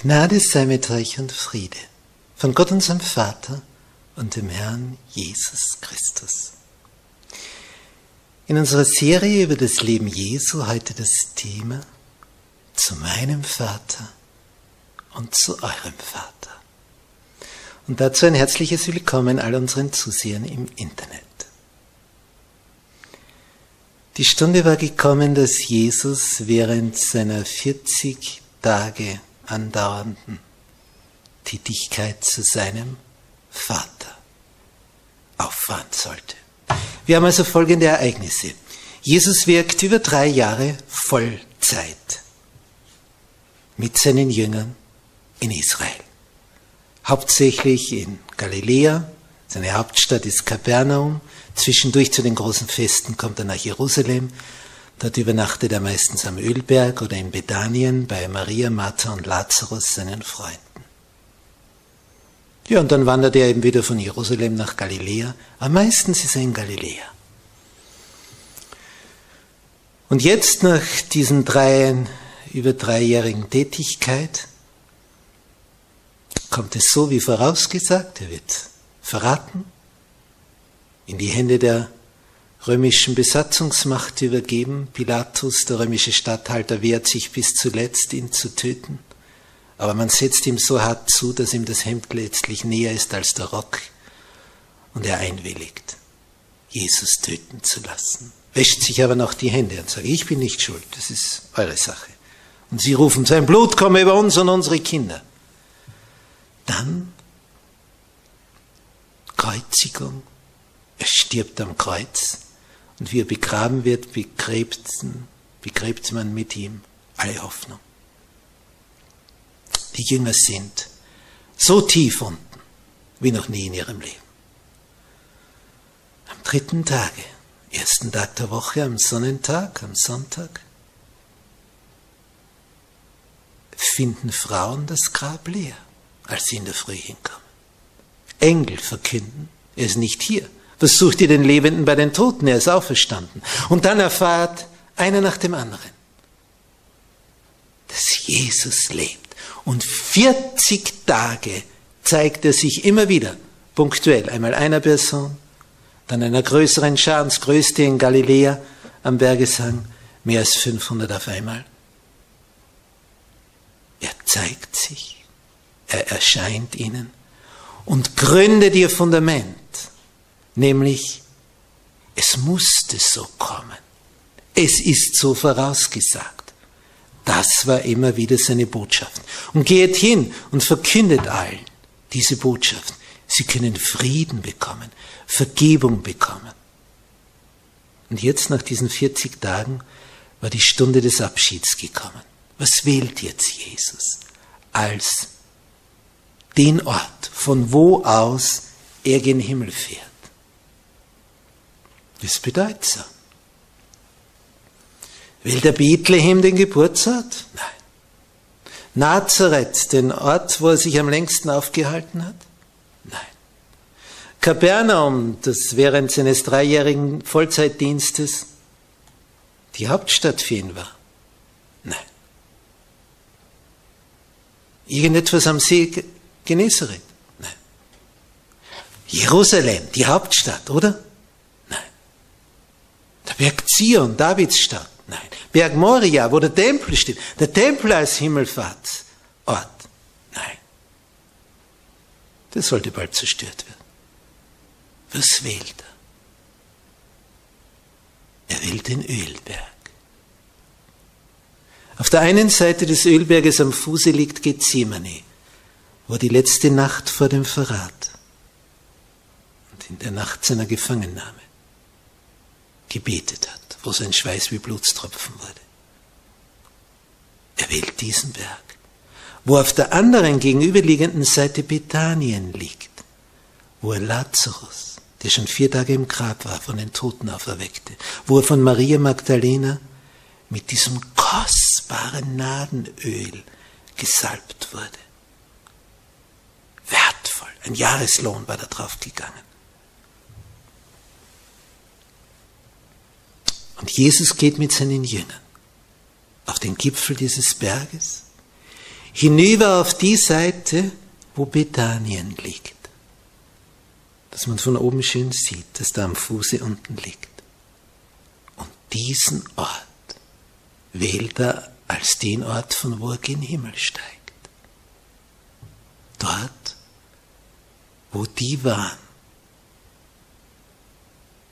Gnade sei mit euch und Friede von Gott unserem Vater und dem Herrn Jesus Christus. In unserer Serie über das Leben Jesu heute das Thema zu meinem Vater und zu eurem Vater. Und dazu ein herzliches Willkommen all unseren Zusehern im Internet. Die Stunde war gekommen, dass Jesus während seiner 40 Tage andauernden Tätigkeit zu seinem Vater auffahren sollte. Wir haben also folgende Ereignisse. Jesus wirkt über drei Jahre Vollzeit mit seinen Jüngern in Israel. Hauptsächlich in Galiläa, seine Hauptstadt ist Kapernaum. Zwischendurch zu den großen Festen kommt er nach Jerusalem Dort übernachtet er meistens am Ölberg oder in Bethanien bei Maria, Martha und Lazarus, seinen Freunden. Ja, und dann wandert er eben wieder von Jerusalem nach Galiläa. Aber meistens ist er in Galiläa. Und jetzt nach diesen drei, über dreijährigen Tätigkeit kommt es so wie vorausgesagt, er wird verraten in die Hände der römischen Besatzungsmacht übergeben. Pilatus, der römische Statthalter, wehrt sich bis zuletzt, ihn zu töten. Aber man setzt ihm so hart zu, dass ihm das Hemd letztlich näher ist als der Rock und er einwilligt, Jesus töten zu lassen. Wäscht sich aber noch die Hände und sagt, ich bin nicht schuld, das ist eure Sache. Und sie rufen, sein Blut komme über uns und unsere Kinder. Dann Kreuzigung, er stirbt am Kreuz und wie er begraben wird, begräbt, begräbt man mit ihm alle Hoffnung. Die Jünger sind so tief unten wie noch nie in ihrem Leben. Am dritten Tage, ersten Tag der Woche, am Sonnentag, am Sonntag, finden Frauen das Grab leer, als sie in der Früh hinkommen. Engel verkünden, er ist nicht hier. Was sucht ihr den Lebenden bei den Toten? Er ist auferstanden. Und dann erfahrt einer nach dem anderen, dass Jesus lebt. Und 40 Tage zeigt er sich immer wieder, punktuell, einmal einer Person, dann einer größeren Schar, das größte in Galiläa am Bergesang, mehr als 500 auf einmal. Er zeigt sich, er erscheint ihnen und gründet ihr Fundament nämlich es musste so kommen. Es ist so vorausgesagt. Das war immer wieder seine Botschaft. Und geht hin und verkündet allen diese Botschaft. Sie können Frieden bekommen, Vergebung bekommen. Und jetzt nach diesen 40 Tagen war die Stunde des Abschieds gekommen. Was wählt jetzt Jesus als den Ort, von wo aus er gen Himmel fährt? Das bedeutsam. Will der Bethlehem den Geburtsort? Nein. Nazareth, den Ort, wo er sich am längsten aufgehalten hat? Nein. Kapernaum, das während seines dreijährigen Vollzeitdienstes die Hauptstadt für ihn war? Nein. Irgendetwas am See Genezareth? Nein. Jerusalem, die Hauptstadt, oder? Berg Zion, Davids Stadt? Nein. Berg Moria, wo der Tempel steht, der Tempel als Himmelfahrtsort? Nein. Der sollte bald zerstört werden. Was wählt er? Er will den Ölberg. Auf der einen Seite des Ölberges am Fuße liegt Gethsemane, wo die letzte Nacht vor dem Verrat und in der Nacht seiner Gefangennahme gebetet hat, wo sein Schweiß wie Blutstropfen wurde. Er wählt diesen Berg, wo auf der anderen gegenüberliegenden Seite Bethanien liegt, wo er Lazarus, der schon vier Tage im Grab war, von den Toten auferweckte, wo er von Maria Magdalena mit diesem kostbaren Nadenöl gesalbt wurde. Wertvoll, ein Jahreslohn war da drauf gegangen. Und Jesus geht mit seinen Jüngern auf den Gipfel dieses Berges, hinüber auf die Seite, wo Bethanien liegt. Dass man von oben schön sieht, dass da am Fuße unten liegt. Und diesen Ort wählt er als den Ort, von wo er gen Himmel steigt. Dort, wo die waren,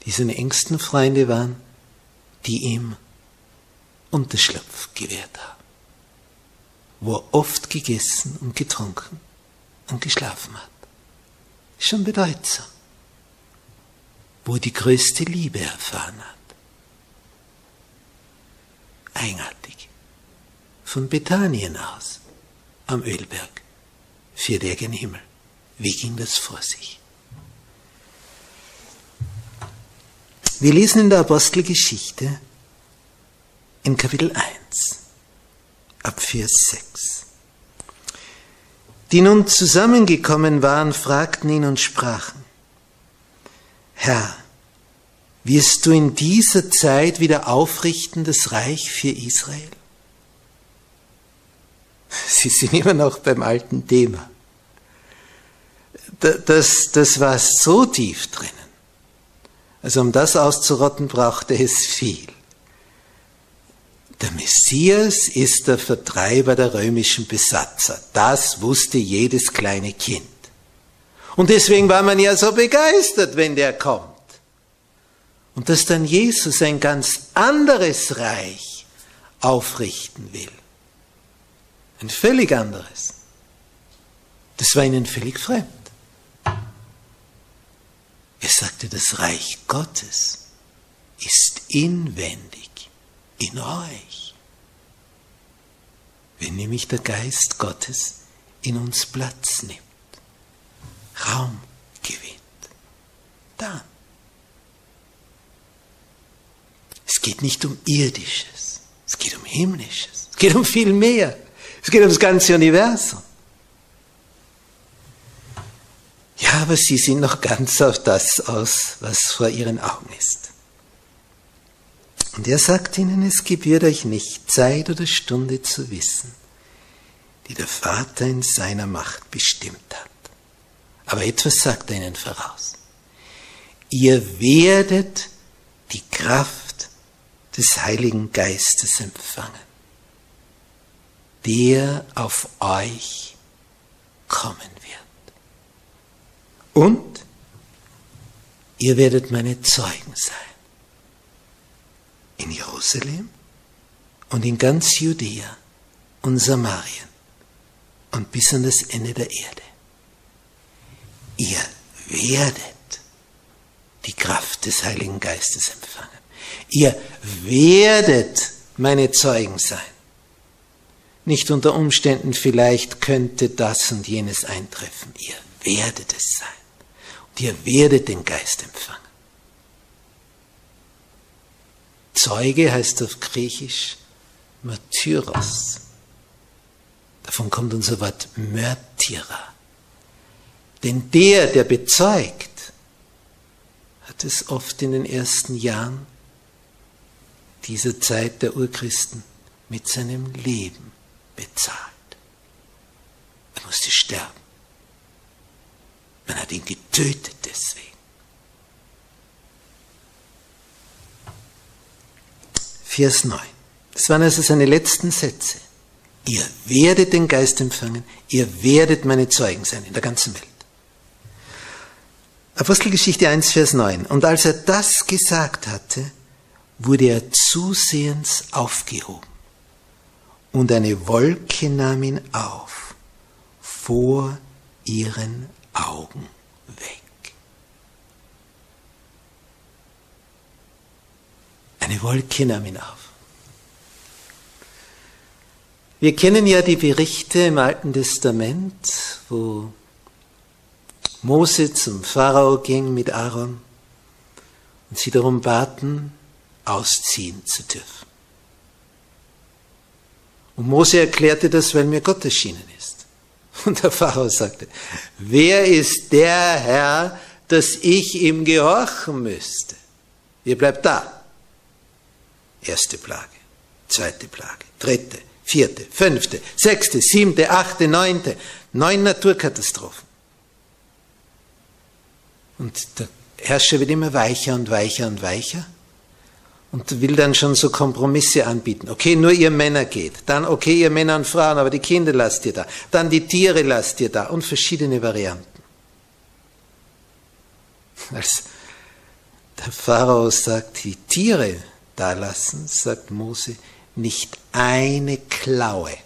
die seine engsten Freunde waren, die ihm Unterschlupf gewährt haben, wo er oft gegessen und getrunken und geschlafen hat. Schon bedeutsam, wo er die größte Liebe erfahren hat. Eigenartig. Von Bethanien aus, am Ölberg, für der gen Himmel. Wie ging das vor sich? Wir lesen in der Apostelgeschichte in Kapitel 1 ab Vers 6. Die nun zusammengekommen waren, fragten ihn und sprachen, Herr, wirst du in dieser Zeit wieder aufrichten das Reich für Israel? Sie sind immer noch beim alten Thema. Das, das war so tief drinnen. Also um das auszurotten, brauchte es viel. Der Messias ist der Vertreiber der römischen Besatzer. Das wusste jedes kleine Kind. Und deswegen war man ja so begeistert, wenn der kommt. Und dass dann Jesus ein ganz anderes Reich aufrichten will. Ein völlig anderes. Das war ihnen völlig fremd. Er sagte, das Reich Gottes ist inwendig in euch. Wenn nämlich der Geist Gottes in uns Platz nimmt, Raum gewinnt, dann. Es geht nicht um irdisches, es geht um himmlisches, es geht um viel mehr, es geht ums ganze Universum. Ja, aber sie sind noch ganz auf das aus, was vor ihren Augen ist. Und er sagt ihnen, es gebührt euch nicht, Zeit oder Stunde zu wissen, die der Vater in seiner Macht bestimmt hat. Aber etwas sagt er ihnen voraus. Ihr werdet die Kraft des Heiligen Geistes empfangen, der auf euch kommen und ihr werdet meine Zeugen sein. In Jerusalem und in ganz Judäa und Samarien und bis an das Ende der Erde. Ihr werdet die Kraft des Heiligen Geistes empfangen. Ihr werdet meine Zeugen sein. Nicht unter Umständen vielleicht könnte das und jenes eintreffen. Ihr werdet es sein ihr werdet den Geist empfangen. Zeuge heißt auf Griechisch Martyros. Davon kommt unser Wort Märtyrer. Denn der, der bezeugt, hat es oft in den ersten Jahren dieser Zeit der Urchristen mit seinem Leben bezahlt. Er musste sterben. Man hat ihn getötet deswegen. Vers 9. Das waren also seine letzten Sätze. Ihr werdet den Geist empfangen, ihr werdet meine Zeugen sein in der ganzen Welt. Apostelgeschichte 1, Vers 9. Und als er das gesagt hatte, wurde er zusehends aufgehoben. Und eine Wolke nahm ihn auf, vor ihren Augen weg. Eine Wolke nahm ihn auf. Wir kennen ja die Berichte im Alten Testament, wo Mose zum Pharao ging mit Aaron und sie darum baten, ausziehen zu dürfen. Und Mose erklärte das, weil mir Gott erschienen ist. Und der Pharao sagte, wer ist der Herr, dass ich ihm gehorchen müsste? Ihr bleibt da. Erste Plage, zweite Plage, dritte, vierte, fünfte, sechste, siebte, achte, neunte, neun Naturkatastrophen. Und der Herrscher wird immer weicher und weicher und weicher und will dann schon so Kompromisse anbieten. Okay, nur ihr Männer geht. Dann okay, ihr Männer und Frauen, aber die Kinder lasst ihr da. Dann die Tiere lasst ihr da und verschiedene Varianten. Als der Pharao sagt, die Tiere da lassen, sagt Mose, nicht eine Klaue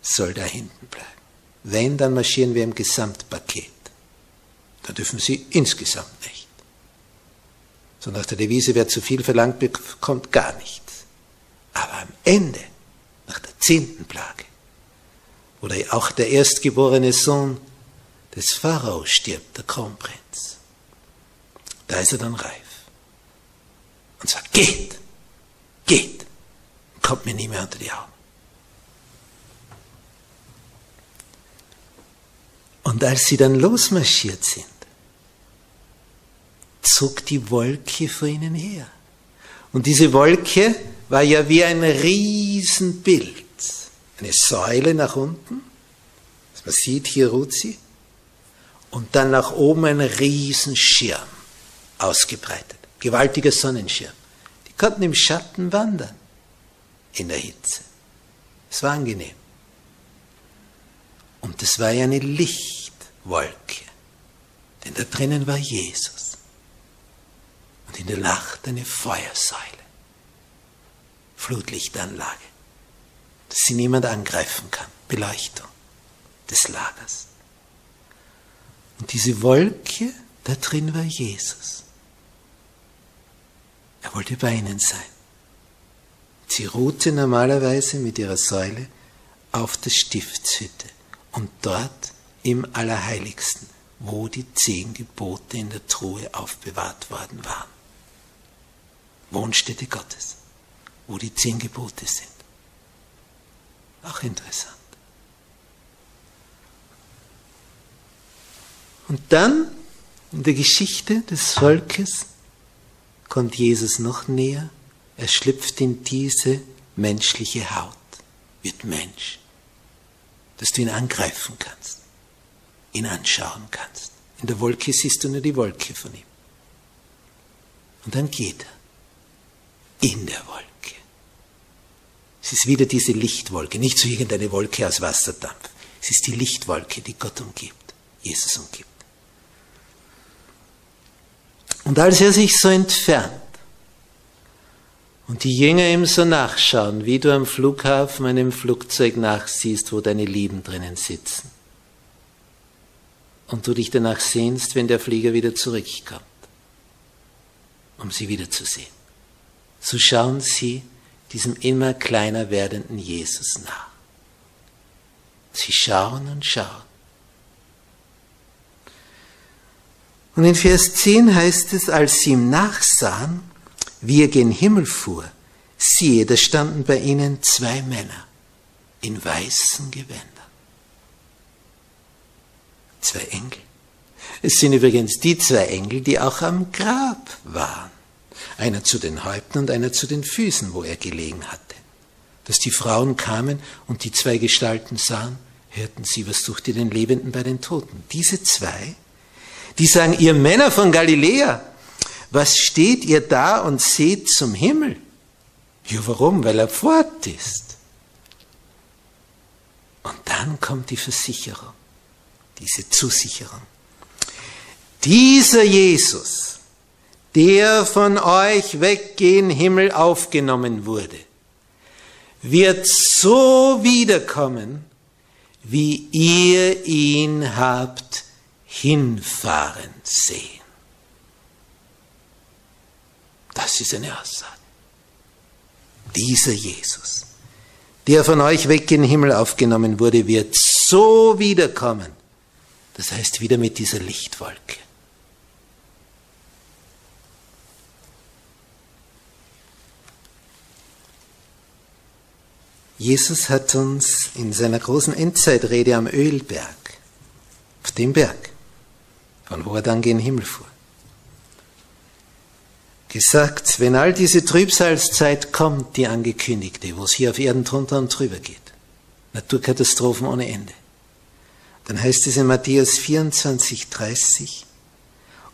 soll da hinten bleiben. Wenn, dann marschieren wir im Gesamtpaket. Da dürfen sie insgesamt nicht. So nach der Devise, wer zu viel verlangt, bekommt gar nichts. Aber am Ende, nach der zehnten Plage, oder auch der erstgeborene Sohn des Pharao stirbt, der Kronprinz, da ist er dann reif. Und sagt, geht, geht, kommt mir nie mehr unter die Augen. Und als sie dann losmarschiert sind, zog die Wolke vor ihnen her. Und diese Wolke war ja wie ein Riesenbild. Eine Säule nach unten, man sieht, hier ruht sie, und dann nach oben ein Riesenschirm ausgebreitet. Gewaltiger Sonnenschirm. Die konnten im Schatten wandern, in der Hitze. Es war angenehm. Und es war ja eine Lichtwolke, denn da drinnen war Jesus und in der Nacht eine Feuersäule, Flutlichtanlage, dass sie niemand angreifen kann, Beleuchtung des Lagers. Und diese Wolke, da drin war Jesus. Er wollte bei ihnen sein. Sie ruhte normalerweise mit ihrer Säule auf der Stiftshütte und dort im Allerheiligsten, wo die zehn Gebote in der Truhe aufbewahrt worden waren. Wohnstätte Gottes, wo die zehn Gebote sind. Auch interessant. Und dann in der Geschichte des Volkes kommt Jesus noch näher. Er schlüpft in diese menschliche Haut, wird Mensch, dass du ihn angreifen kannst, ihn anschauen kannst. In der Wolke siehst du nur die Wolke von ihm. Und dann geht er in der Wolke. Es ist wieder diese Lichtwolke, nicht so irgendeine Wolke aus Wasserdampf. Es ist die Lichtwolke, die Gott umgibt, Jesus umgibt. Und als er sich so entfernt und die Jünger ihm so nachschauen, wie du am Flughafen einem Flugzeug nachsiehst, wo deine Lieben drinnen sitzen, und du dich danach sehnst, wenn der Flieger wieder zurückkommt, um sie wiederzusehen so schauen sie diesem immer kleiner werdenden Jesus nach. Sie schauen und schauen. Und in Vers 10 heißt es, als sie ihm nachsahen, wie er gen Himmel fuhr, siehe, da standen bei ihnen zwei Männer in weißen Gewändern. Zwei Engel. Es sind übrigens die zwei Engel, die auch am Grab waren. Einer zu den Häupten und einer zu den Füßen, wo er gelegen hatte. Dass die Frauen kamen und die zwei Gestalten sahen, hörten sie, was sucht ihr den Lebenden bei den Toten? Diese zwei, die sagen, ihr Männer von Galiläa, was steht ihr da und seht zum Himmel? Ja, warum? Weil er fort ist. Und dann kommt die Versicherung, diese Zusicherung. Dieser Jesus, der von euch weggehen Himmel aufgenommen wurde, wird so wiederkommen, wie ihr ihn habt hinfahren sehen. Das ist eine Aussage. Dieser Jesus, der von euch weg in den Himmel aufgenommen wurde, wird so wiederkommen. Das heißt wieder mit dieser Lichtwolke. Jesus hat uns in seiner großen Endzeitrede am Ölberg, auf dem Berg, von wo er dann gen Himmel fuhr, gesagt, wenn all diese Trübsalzeit kommt, die angekündigte, wo es hier auf Erden drunter und drüber geht, Naturkatastrophen ohne Ende, dann heißt es in Matthäus 24, 30,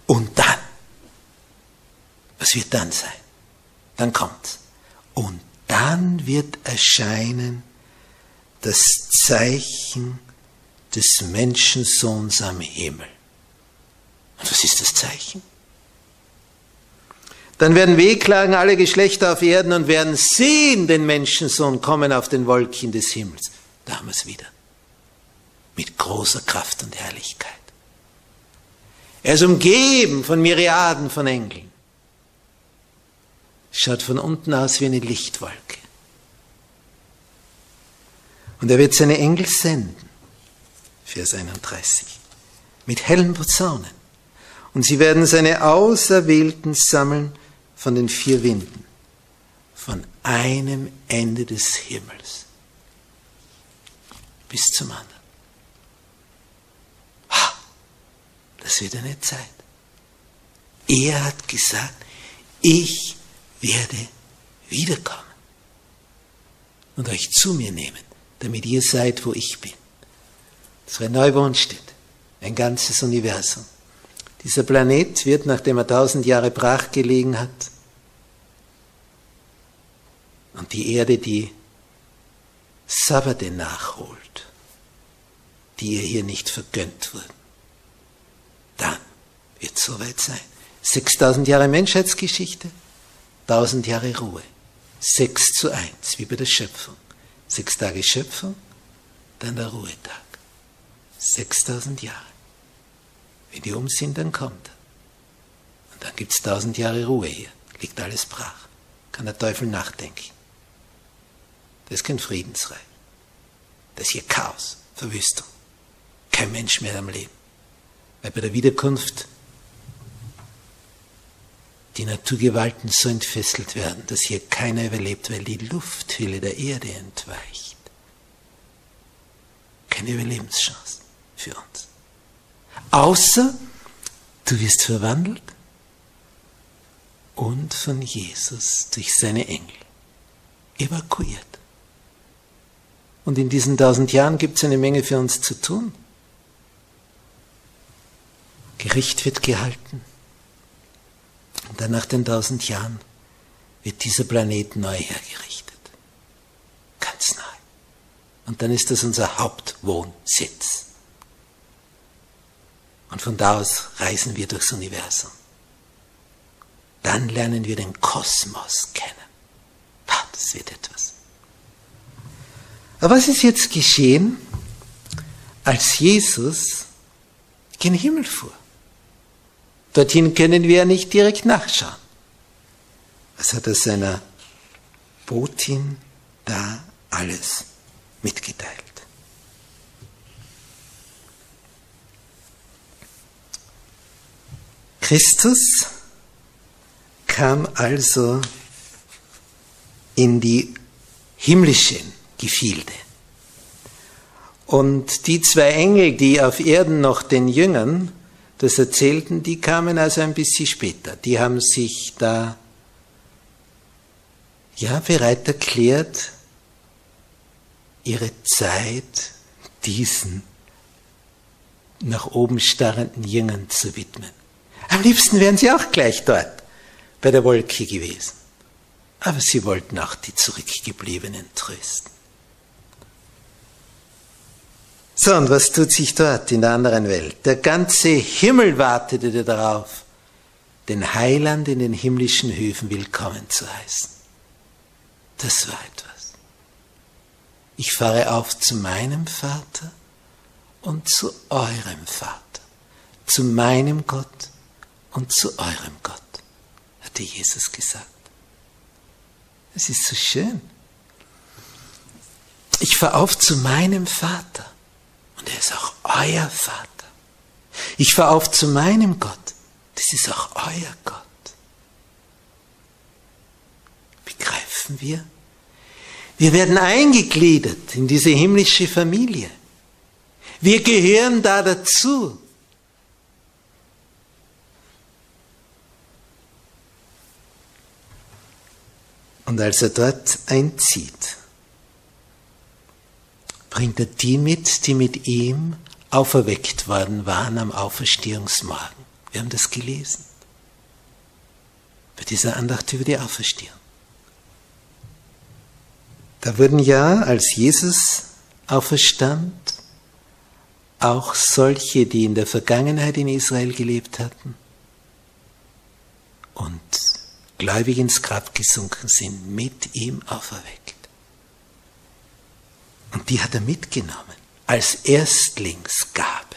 und dann, was wird dann sein? Dann kommt's. Und dann wird erscheinen das Zeichen des Menschensohns am Himmel. Und was ist das Zeichen? Dann werden wehklagen alle Geschlechter auf Erden und werden sehen den Menschensohn kommen auf den Wolken des Himmels. Da haben wir es wieder. Mit großer Kraft und Herrlichkeit. Er ist umgeben von Myriaden von Engeln schaut von unten aus wie eine Lichtwolke. Und er wird seine Engel senden, Vers 31, mit hellen Posaunen. Und sie werden seine Auserwählten sammeln von den vier Winden, von einem Ende des Himmels bis zum anderen. Das wird eine Zeit. Er hat gesagt, ich werde wiederkommen und euch zu mir nehmen, damit ihr seid, wo ich bin. Das wäre Neuwohnstedt, ein ganzes Universum. Dieser Planet wird, nachdem er tausend Jahre brach gelegen hat, und die Erde die Sabbate nachholt, die ihr hier nicht vergönnt wurden, dann wird es soweit sein. 6000 Jahre Menschheitsgeschichte, Tausend Jahre Ruhe. Sechs zu eins, wie bei der Schöpfung. Sechs Tage Schöpfung, dann der Ruhetag. Sechstausend Jahre. Wenn die um sind, dann kommt er. Und dann gibt es tausend Jahre Ruhe hier. Liegt alles brach. Kann der Teufel nachdenken. Das ist kein Friedensreich. Das ist hier Chaos, Verwüstung. Kein Mensch mehr am Leben. Weil bei der Wiederkunft die Naturgewalten so entfesselt werden, dass hier keiner überlebt, weil die Lufthülle der Erde entweicht. Keine Überlebenschance für uns. Außer du wirst verwandelt und von Jesus durch seine Engel evakuiert. Und in diesen tausend Jahren gibt es eine Menge für uns zu tun. Gericht wird gehalten. Und dann nach den tausend Jahren wird dieser Planet neu hergerichtet. Ganz neu. Und dann ist das unser Hauptwohnsitz. Und von da aus reisen wir durchs Universum. Dann lernen wir den Kosmos kennen. Das wird etwas. Aber was ist jetzt geschehen, als Jesus gen Himmel fuhr? Dorthin können wir ja nicht direkt nachschauen. Was hat er seiner Botin da alles mitgeteilt? Christus kam also in die himmlischen Gefilde. Und die zwei Engel, die auf Erden noch den Jüngern das erzählten, die kamen also ein bisschen später. Die haben sich da ja bereit erklärt, ihre Zeit diesen nach oben starrenden Jüngern zu widmen. Am liebsten wären sie auch gleich dort bei der Wolke gewesen. Aber sie wollten auch die Zurückgebliebenen trösten. So, und was tut sich dort in der anderen Welt? Der ganze Himmel wartete darauf, den Heiland in den himmlischen Höfen willkommen zu heißen. Das war etwas. Ich fahre auf zu meinem Vater und zu eurem Vater, zu meinem Gott und zu eurem Gott, hatte Jesus gesagt. Es ist so schön. Ich fahre auf zu meinem Vater und er ist auch euer Vater. Ich fahre auf zu meinem Gott. Das ist auch euer Gott. Begreifen wir? Wir werden eingegliedert in diese himmlische Familie. Wir gehören da dazu. Und als er dort einzieht, bringt er die mit, die mit ihm auferweckt worden waren am Auferstehungsmorgen. Wir haben das gelesen. Bei dieser Andacht über die Auferstehung. Da wurden ja, als Jesus auferstand, auch solche, die in der Vergangenheit in Israel gelebt hatten und gläubig ins Grab gesunken sind, mit ihm auferweckt. Und die hat er mitgenommen als Erstlingsgabe.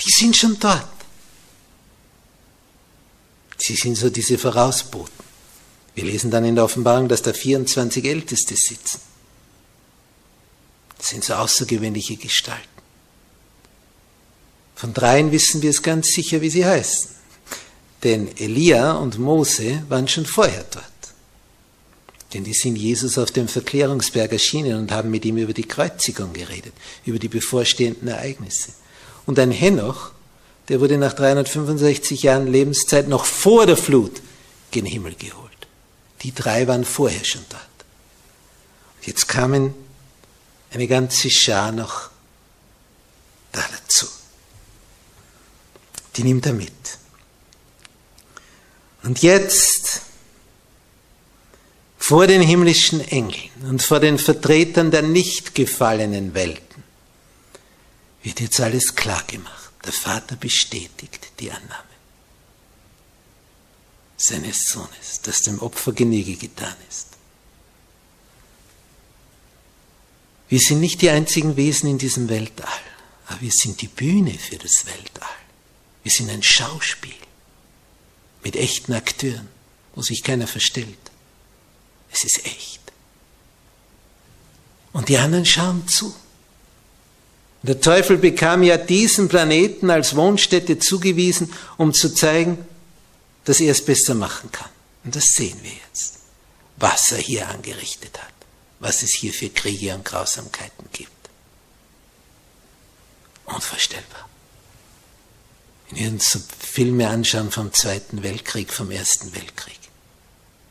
Die sind schon dort. Sie sind so diese Vorausboten. Wir lesen dann in der Offenbarung, dass da 24 Älteste sitzen. Das sind so außergewöhnliche Gestalten. Von dreien wissen wir es ganz sicher, wie sie heißen. Denn Elia und Mose waren schon vorher dort. Denn die sind Jesus auf dem Verklärungsberg erschienen und haben mit ihm über die Kreuzigung geredet, über die bevorstehenden Ereignisse. Und ein Henoch, der wurde nach 365 Jahren Lebenszeit noch vor der Flut gen Himmel geholt. Die drei waren vorher schon dort. Und jetzt kamen eine ganze Schar noch da dazu. Die nimmt er mit. Und jetzt vor den himmlischen Engeln und vor den Vertretern der nicht gefallenen Welten wird jetzt alles klar gemacht. Der Vater bestätigt die Annahme seines Sohnes, dass dem Opfer Genüge getan ist. Wir sind nicht die einzigen Wesen in diesem Weltall, aber wir sind die Bühne für das Weltall. Wir sind ein Schauspiel mit echten Akteuren, wo sich keiner verstellt. Es ist echt. Und die anderen schauen zu. Der Teufel bekam ja diesen Planeten als Wohnstätte zugewiesen, um zu zeigen, dass er es besser machen kann. Und das sehen wir jetzt, was er hier angerichtet hat, was es hier für Kriege und Grausamkeiten gibt. Unvorstellbar. Wenn wir uns Filme anschauen vom Zweiten Weltkrieg, vom Ersten Weltkrieg.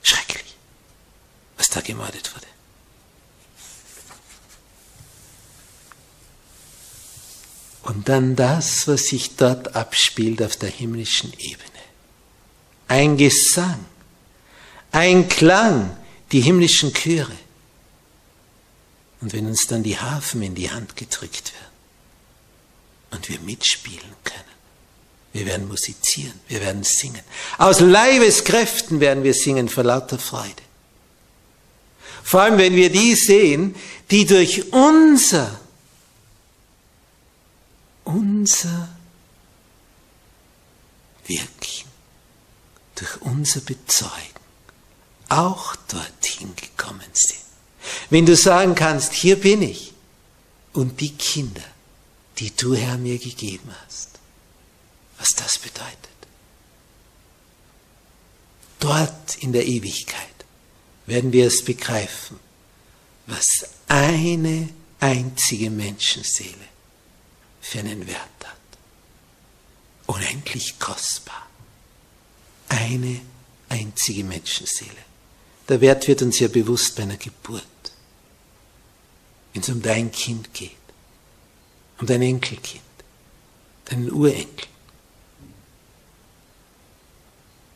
Schrecklich was da gemordet wurde. Und dann das, was sich dort abspielt auf der himmlischen Ebene. Ein Gesang, ein Klang, die himmlischen Chöre. Und wenn uns dann die Harfen in die Hand gedrückt werden und wir mitspielen können, wir werden musizieren, wir werden singen. Aus Leibeskräften werden wir singen vor lauter Freude. Vor allem, wenn wir die sehen, die durch unser, unser Wirken, durch unser Bezeugen auch dorthin gekommen sind. Wenn du sagen kannst, hier bin ich und die Kinder, die du, Herr, mir gegeben hast, was das bedeutet. dort in der Ewigkeit werden wir es begreifen, was eine einzige Menschenseele für einen Wert hat. Unendlich kostbar. Eine einzige Menschenseele. Der Wert wird uns ja bewusst bei einer Geburt. Wenn es um dein Kind geht, um dein Enkelkind, deinen Urenkel,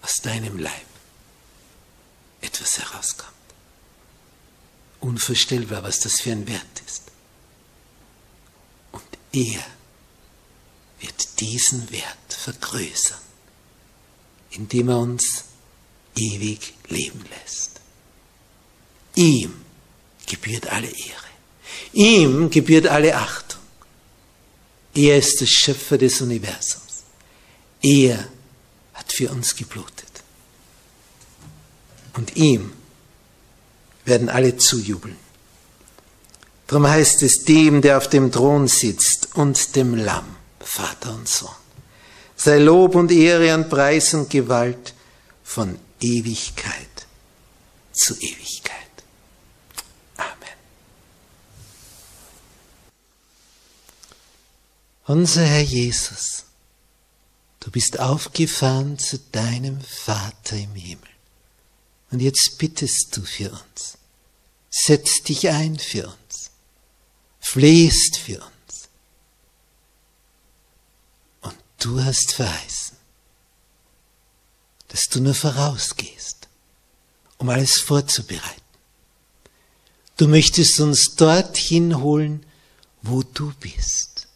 aus deinem Leib etwas herauskommt. Unvorstellbar, was das für ein Wert ist. Und er wird diesen Wert vergrößern, indem er uns ewig leben lässt. Ihm gebührt alle Ehre. Ihm gebührt alle Achtung. Er ist der Schöpfer des Universums. Er hat für uns geblutet. Und ihm werden alle zujubeln. Darum heißt es dem, der auf dem Thron sitzt und dem Lamm, Vater und Sohn. Sei Lob und Ehre und Preis und Gewalt von Ewigkeit zu Ewigkeit. Amen. Unser Herr Jesus, du bist aufgefahren zu deinem Vater im Himmel. Und jetzt bittest du für uns. Setz dich ein für uns. Flehst für uns. Und du hast verheißen, dass du nur vorausgehst, um alles vorzubereiten. Du möchtest uns dorthin holen, wo du bist.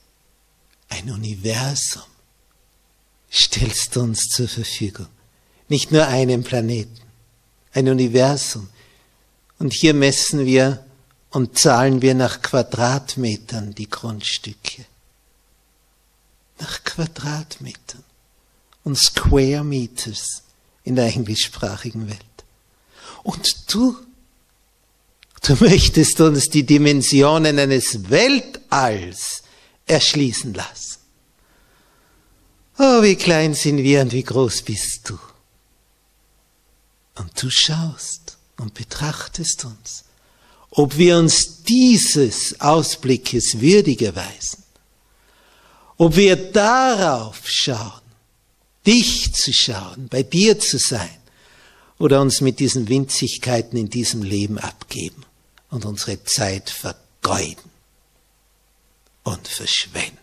Ein Universum stellst du uns zur Verfügung. Nicht nur einen Planeten ein Universum. Und hier messen wir und zahlen wir nach Quadratmetern die Grundstücke. Nach Quadratmetern und Square Meters in der englischsprachigen Welt. Und du, du möchtest uns die Dimensionen eines Weltalls erschließen lassen. Oh, wie klein sind wir und wie groß bist du. Und du schaust und betrachtest uns, ob wir uns dieses Ausblickes würdig erweisen, ob wir darauf schauen, dich zu schauen, bei dir zu sein, oder uns mit diesen Winzigkeiten in diesem Leben abgeben und unsere Zeit vergeuden und verschwenden,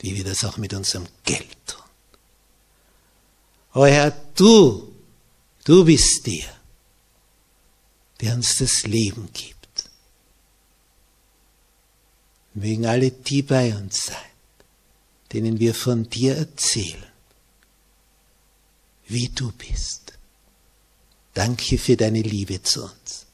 wie wir das auch mit unserem Geld tun. O Herr, du Du bist der, der uns das Leben gibt. Mögen alle die bei uns sein, denen wir von dir erzählen, wie du bist. Danke für deine Liebe zu uns.